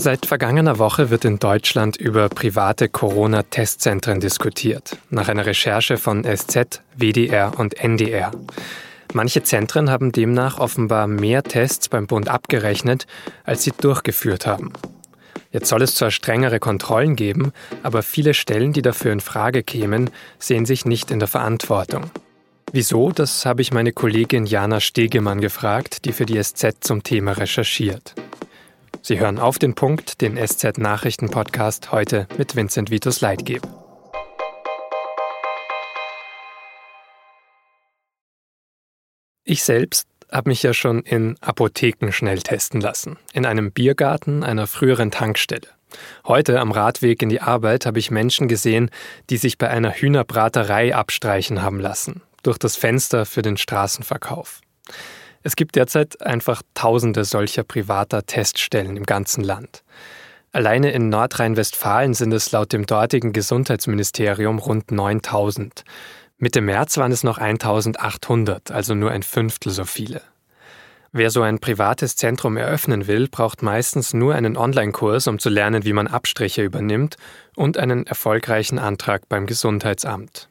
Seit vergangener Woche wird in Deutschland über private Corona-Testzentren diskutiert, nach einer Recherche von SZ, WDR und NDR. Manche Zentren haben demnach offenbar mehr Tests beim Bund abgerechnet, als sie durchgeführt haben. Jetzt soll es zwar strengere Kontrollen geben, aber viele Stellen, die dafür in Frage kämen, sehen sich nicht in der Verantwortung. Wieso, das habe ich meine Kollegin Jana Stegemann gefragt, die für die SZ zum Thema recherchiert. Sie hören auf den Punkt, den SZ-Nachrichten-Podcast heute mit Vincent Vitus Leitgeb. Ich selbst habe mich ja schon in Apotheken schnell testen lassen. In einem Biergarten einer früheren Tankstelle. Heute am Radweg in die Arbeit habe ich Menschen gesehen, die sich bei einer Hühnerbraterei abstreichen haben lassen. Durch das Fenster für den Straßenverkauf. Es gibt derzeit einfach tausende solcher privater Teststellen im ganzen Land. Alleine in Nordrhein-Westfalen sind es laut dem dortigen Gesundheitsministerium rund 9000. Mitte März waren es noch 1800, also nur ein Fünftel so viele. Wer so ein privates Zentrum eröffnen will, braucht meistens nur einen Online-Kurs, um zu lernen, wie man Abstriche übernimmt und einen erfolgreichen Antrag beim Gesundheitsamt.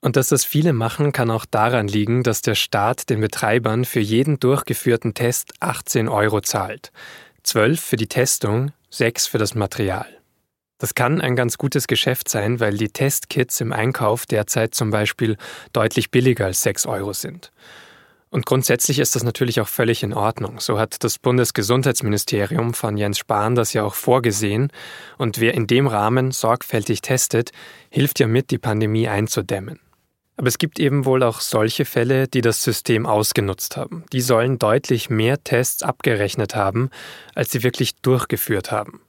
Und dass das viele machen, kann auch daran liegen, dass der Staat den Betreibern für jeden durchgeführten Test 18 Euro zahlt. 12 für die Testung, 6 für das Material. Das kann ein ganz gutes Geschäft sein, weil die Testkits im Einkauf derzeit zum Beispiel deutlich billiger als 6 Euro sind. Und grundsätzlich ist das natürlich auch völlig in Ordnung. So hat das Bundesgesundheitsministerium von Jens Spahn das ja auch vorgesehen. Und wer in dem Rahmen sorgfältig testet, hilft ja mit, die Pandemie einzudämmen. Aber es gibt eben wohl auch solche Fälle, die das System ausgenutzt haben. Die sollen deutlich mehr Tests abgerechnet haben, als sie wirklich durchgeführt haben.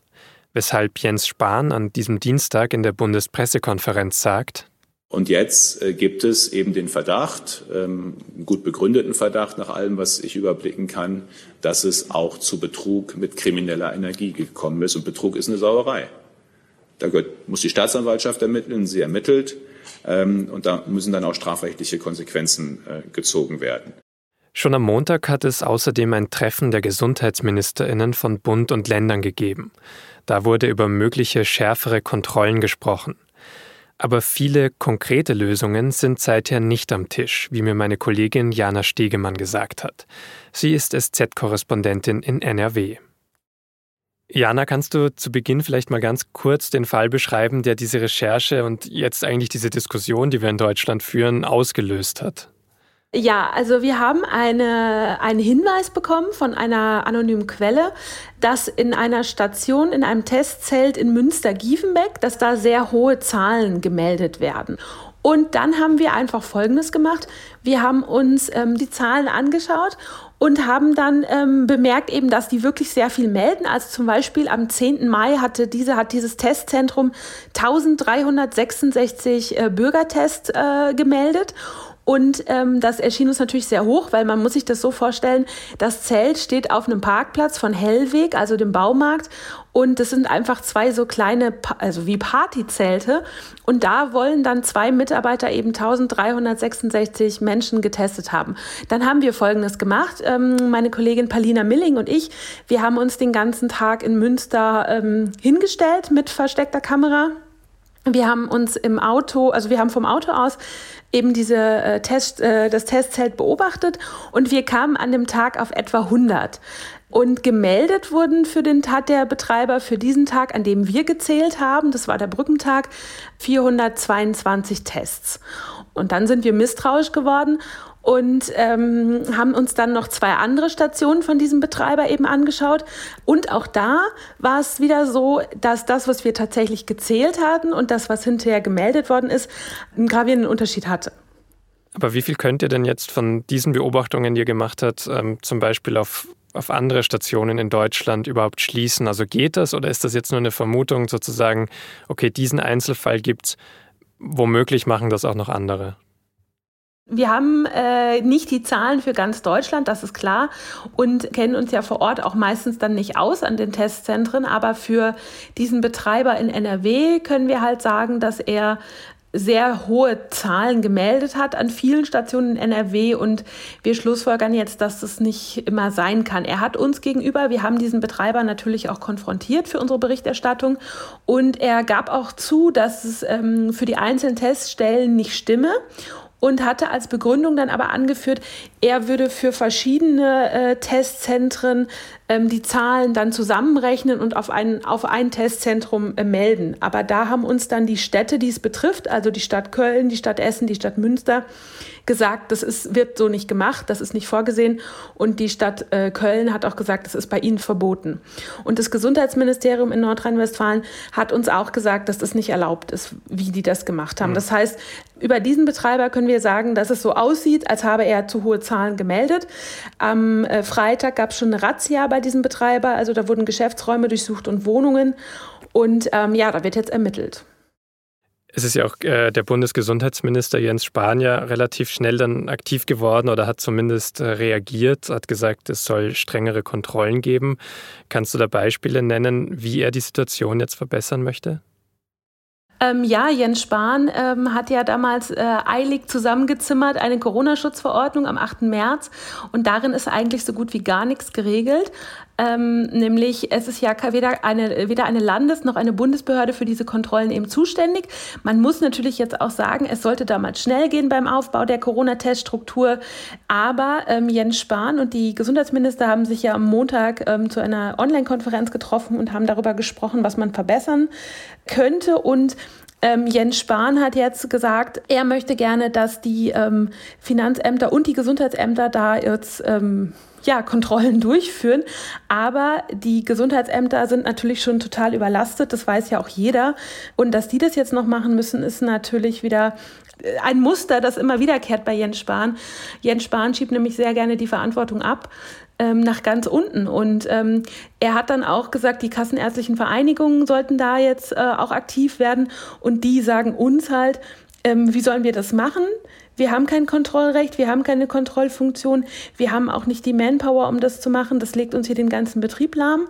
Weshalb Jens Spahn an diesem Dienstag in der Bundespressekonferenz sagt, und jetzt äh, gibt es eben den Verdacht, ähm, gut begründeten Verdacht nach allem, was ich überblicken kann, dass es auch zu Betrug mit krimineller Energie gekommen ist. Und Betrug ist eine Sauerei. Da muss die Staatsanwaltschaft ermitteln, sie ermittelt. Ähm, und da müssen dann auch strafrechtliche Konsequenzen äh, gezogen werden. Schon am Montag hat es außerdem ein Treffen der Gesundheitsministerinnen von Bund und Ländern gegeben. Da wurde über mögliche schärfere Kontrollen gesprochen. Aber viele konkrete Lösungen sind seither nicht am Tisch, wie mir meine Kollegin Jana Stegemann gesagt hat. Sie ist SZ-Korrespondentin in NRW. Jana, kannst du zu Beginn vielleicht mal ganz kurz den Fall beschreiben, der diese Recherche und jetzt eigentlich diese Diskussion, die wir in Deutschland führen, ausgelöst hat? Ja, also wir haben eine, einen Hinweis bekommen von einer anonymen Quelle, dass in einer Station, in einem Testzelt in Münster-Giefenbeck, dass da sehr hohe Zahlen gemeldet werden. Und dann haben wir einfach Folgendes gemacht. Wir haben uns ähm, die Zahlen angeschaut und haben dann ähm, bemerkt eben, dass die wirklich sehr viel melden. Also zum Beispiel am 10. Mai hatte diese, hat dieses Testzentrum 1366 äh, Bürgertests äh, gemeldet. Und ähm, das erschien uns natürlich sehr hoch, weil man muss sich das so vorstellen, das Zelt steht auf einem Parkplatz von Hellweg, also dem Baumarkt. Und das sind einfach zwei so kleine, also wie Partyzelte. Und da wollen dann zwei Mitarbeiter eben 1366 Menschen getestet haben. Dann haben wir Folgendes gemacht. Ähm, meine Kollegin Palina Milling und ich, wir haben uns den ganzen Tag in Münster ähm, hingestellt mit versteckter Kamera wir haben uns im Auto, also wir haben vom Auto aus eben diese äh, Test, äh, das Testzelt beobachtet und wir kamen an dem Tag auf etwa 100. Und gemeldet wurden für den hat der Betreiber für diesen Tag, an dem wir gezählt haben, das war der Brückentag, 422 Tests. Und dann sind wir misstrauisch geworden und ähm, haben uns dann noch zwei andere Stationen von diesem Betreiber eben angeschaut. Und auch da war es wieder so, dass das, was wir tatsächlich gezählt hatten und das, was hinterher gemeldet worden ist, einen gravierenden Unterschied hatte. Aber wie viel könnt ihr denn jetzt von diesen Beobachtungen, die ihr gemacht habt, ähm, zum Beispiel auf, auf andere Stationen in Deutschland überhaupt schließen? Also geht das oder ist das jetzt nur eine Vermutung sozusagen, okay, diesen Einzelfall gibt es, womöglich machen das auch noch andere? Wir haben äh, nicht die Zahlen für ganz Deutschland, das ist klar, und kennen uns ja vor Ort auch meistens dann nicht aus an den Testzentren. Aber für diesen Betreiber in NRW können wir halt sagen, dass er sehr hohe Zahlen gemeldet hat an vielen Stationen in NRW und wir schlussfolgern jetzt, dass das nicht immer sein kann. Er hat uns gegenüber, wir haben diesen Betreiber natürlich auch konfrontiert für unsere Berichterstattung und er gab auch zu, dass es ähm, für die einzelnen Teststellen nicht stimme und hatte als Begründung dann aber angeführt, er würde für verschiedene äh, Testzentren ähm, die Zahlen dann zusammenrechnen und auf ein, auf ein Testzentrum äh, melden. Aber da haben uns dann die Städte, die es betrifft, also die Stadt Köln, die Stadt Essen, die Stadt Münster, gesagt, das ist, wird so nicht gemacht, das ist nicht vorgesehen. Und die Stadt äh, Köln hat auch gesagt, das ist bei ihnen verboten. Und das Gesundheitsministerium in Nordrhein-Westfalen hat uns auch gesagt, dass das nicht erlaubt ist, wie die das gemacht haben. Mhm. Das heißt, über diesen Betreiber können wir sagen, dass es so aussieht, als habe er zu hohe Zahlen gemeldet. Am äh, Freitag gab es schon eine Razzia bei diesem Betreiber, also da wurden Geschäftsräume durchsucht und Wohnungen. Und ähm, ja, da wird jetzt ermittelt. Es ist ja auch äh, der Bundesgesundheitsminister Jens Spahn ja relativ schnell dann aktiv geworden oder hat zumindest äh, reagiert, hat gesagt, es soll strengere Kontrollen geben. Kannst du da Beispiele nennen, wie er die Situation jetzt verbessern möchte? Ähm, ja, Jens Spahn ähm, hat ja damals äh, eilig zusammengezimmert eine Corona-Schutzverordnung am 8. März und darin ist eigentlich so gut wie gar nichts geregelt. Ähm, nämlich es ist ja weder eine, weder eine Landes- noch eine Bundesbehörde für diese Kontrollen eben zuständig. Man muss natürlich jetzt auch sagen, es sollte damals schnell gehen beim Aufbau der Corona-Teststruktur. Aber ähm, Jens Spahn und die Gesundheitsminister haben sich ja am Montag ähm, zu einer Online-Konferenz getroffen und haben darüber gesprochen, was man verbessern könnte. Und ähm, Jens Spahn hat jetzt gesagt, er möchte gerne, dass die ähm, Finanzämter und die Gesundheitsämter da jetzt ähm, ja, Kontrollen durchführen. Aber die Gesundheitsämter sind natürlich schon total überlastet, das weiß ja auch jeder. Und dass die das jetzt noch machen müssen, ist natürlich wieder ein Muster, das immer wiederkehrt bei Jens Spahn. Jens Spahn schiebt nämlich sehr gerne die Verantwortung ab ähm, nach ganz unten. Und ähm, er hat dann auch gesagt, die kassenärztlichen Vereinigungen sollten da jetzt äh, auch aktiv werden. Und die sagen uns halt, ähm, wie sollen wir das machen? Wir haben kein Kontrollrecht, wir haben keine Kontrollfunktion, wir haben auch nicht die Manpower, um das zu machen. Das legt uns hier den ganzen Betrieb lahm.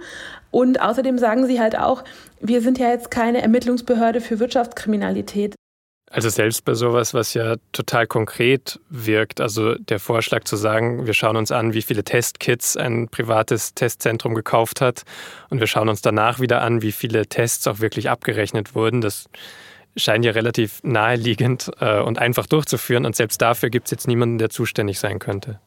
Und außerdem sagen sie halt auch, wir sind ja jetzt keine Ermittlungsbehörde für Wirtschaftskriminalität. Also selbst bei sowas, was ja total konkret wirkt, also der Vorschlag zu sagen, wir schauen uns an, wie viele Testkits ein privates Testzentrum gekauft hat und wir schauen uns danach wieder an, wie viele Tests auch wirklich abgerechnet wurden, das scheint ja relativ naheliegend äh, und einfach durchzuführen und selbst dafür gibt es jetzt niemanden, der zuständig sein könnte.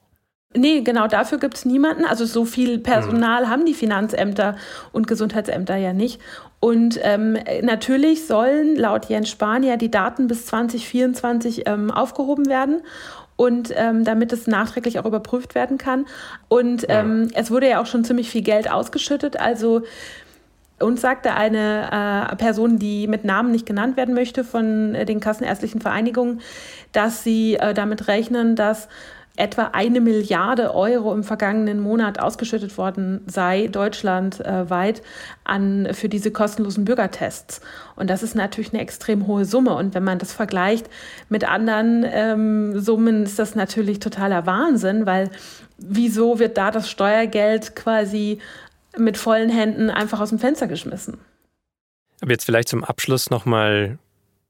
Nee, genau dafür gibt es niemanden. Also so viel Personal mhm. haben die Finanzämter und Gesundheitsämter ja nicht. Und ähm, natürlich sollen laut Jens Spahn ja die Daten bis 2024 ähm, aufgehoben werden und ähm, damit es nachträglich auch überprüft werden kann. Und ähm, es wurde ja auch schon ziemlich viel Geld ausgeschüttet. Also uns sagte eine äh, Person, die mit Namen nicht genannt werden möchte von äh, den kassenärztlichen Vereinigungen, dass sie äh, damit rechnen, dass etwa eine Milliarde Euro im vergangenen Monat ausgeschüttet worden sei, deutschlandweit, an, für diese kostenlosen Bürgertests. Und das ist natürlich eine extrem hohe Summe. Und wenn man das vergleicht mit anderen ähm, Summen, ist das natürlich totaler Wahnsinn, weil wieso wird da das Steuergeld quasi mit vollen Händen einfach aus dem Fenster geschmissen? Aber jetzt vielleicht zum Abschluss nochmal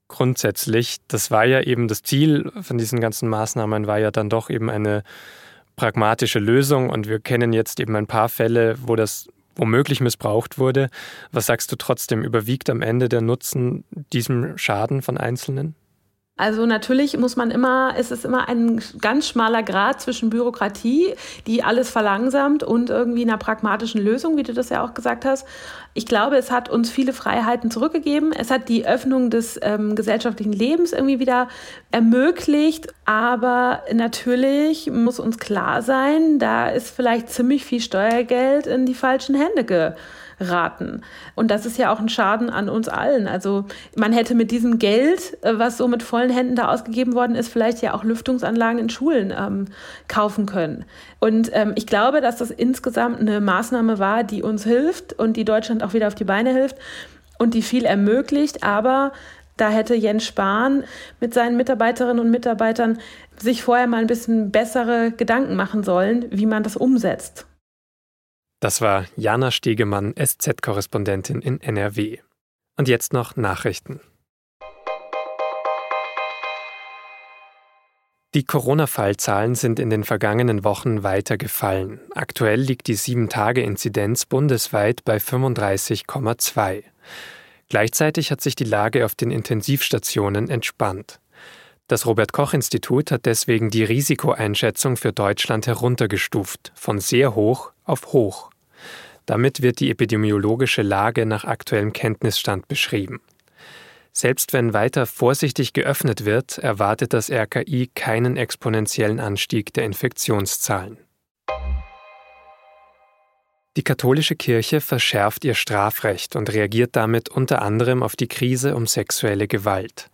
grundsätzlich, das war ja eben das Ziel von diesen ganzen Maßnahmen, war ja dann doch eben eine pragmatische Lösung und wir kennen jetzt eben ein paar Fälle, wo das womöglich missbraucht wurde. Was sagst du trotzdem, überwiegt am Ende der Nutzen diesem Schaden von Einzelnen? Also natürlich muss man immer, es ist immer ein ganz schmaler Grad zwischen Bürokratie, die alles verlangsamt und irgendwie einer pragmatischen Lösung, wie du das ja auch gesagt hast. Ich glaube, es hat uns viele Freiheiten zurückgegeben. Es hat die Öffnung des ähm, gesellschaftlichen Lebens irgendwie wieder ermöglicht. Aber natürlich muss uns klar sein, da ist vielleicht ziemlich viel Steuergeld in die falschen Hände ge raten. Und das ist ja auch ein Schaden an uns allen. Also man hätte mit diesem Geld, äh, was so mit vollen Händen da ausgegeben worden ist, vielleicht ja auch Lüftungsanlagen in Schulen ähm, kaufen können. Und ähm, ich glaube, dass das insgesamt eine Maßnahme war, die uns hilft und die Deutschland auch wieder auf die Beine hilft und die viel ermöglicht. Aber da hätte Jens Spahn mit seinen Mitarbeiterinnen und Mitarbeitern sich vorher mal ein bisschen bessere Gedanken machen sollen, wie man das umsetzt. Das war Jana Stegemann, SZ-Korrespondentin in NRW. Und jetzt noch Nachrichten. Die Corona-Fallzahlen sind in den vergangenen Wochen weiter gefallen. Aktuell liegt die 7-Tage-Inzidenz bundesweit bei 35,2. Gleichzeitig hat sich die Lage auf den Intensivstationen entspannt. Das Robert Koch Institut hat deswegen die Risikoeinschätzung für Deutschland heruntergestuft, von sehr hoch auf hoch. Damit wird die epidemiologische Lage nach aktuellem Kenntnisstand beschrieben. Selbst wenn weiter vorsichtig geöffnet wird, erwartet das RKI keinen exponentiellen Anstieg der Infektionszahlen. Die katholische Kirche verschärft ihr Strafrecht und reagiert damit unter anderem auf die Krise um sexuelle Gewalt.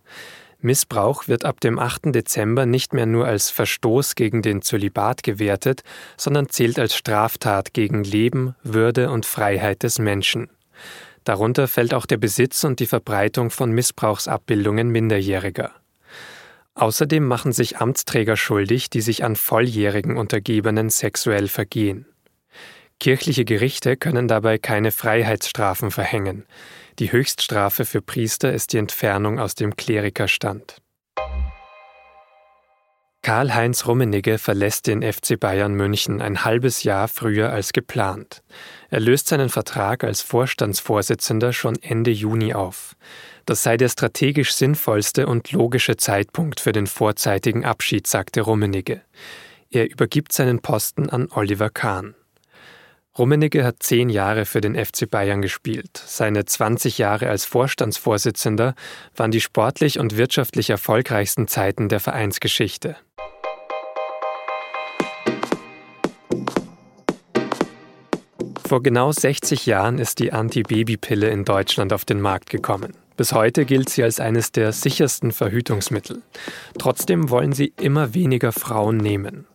Missbrauch wird ab dem 8. Dezember nicht mehr nur als Verstoß gegen den Zölibat gewertet, sondern zählt als Straftat gegen Leben, Würde und Freiheit des Menschen. Darunter fällt auch der Besitz und die Verbreitung von Missbrauchsabbildungen Minderjähriger. Außerdem machen sich Amtsträger schuldig, die sich an volljährigen Untergebenen sexuell vergehen. Kirchliche Gerichte können dabei keine Freiheitsstrafen verhängen. Die Höchststrafe für Priester ist die Entfernung aus dem Klerikerstand. Karl-Heinz Rummenigge verlässt den FC Bayern München ein halbes Jahr früher als geplant. Er löst seinen Vertrag als Vorstandsvorsitzender schon Ende Juni auf. Das sei der strategisch sinnvollste und logische Zeitpunkt für den vorzeitigen Abschied, sagte Rummenigge. Er übergibt seinen Posten an Oliver Kahn. Rummenigge hat zehn Jahre für den FC Bayern gespielt. Seine 20 Jahre als Vorstandsvorsitzender waren die sportlich und wirtschaftlich erfolgreichsten Zeiten der Vereinsgeschichte. Vor genau 60 Jahren ist die Antibabypille in Deutschland auf den Markt gekommen. Bis heute gilt sie als eines der sichersten Verhütungsmittel. Trotzdem wollen sie immer weniger Frauen nehmen.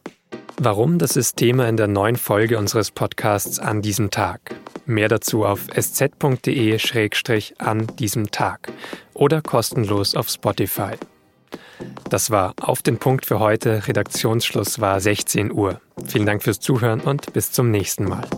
Warum, das ist Thema in der neuen Folge unseres Podcasts an diesem Tag. Mehr dazu auf sz.de-an diesem Tag oder kostenlos auf Spotify. Das war auf den Punkt für heute. Redaktionsschluss war 16 Uhr. Vielen Dank fürs Zuhören und bis zum nächsten Mal.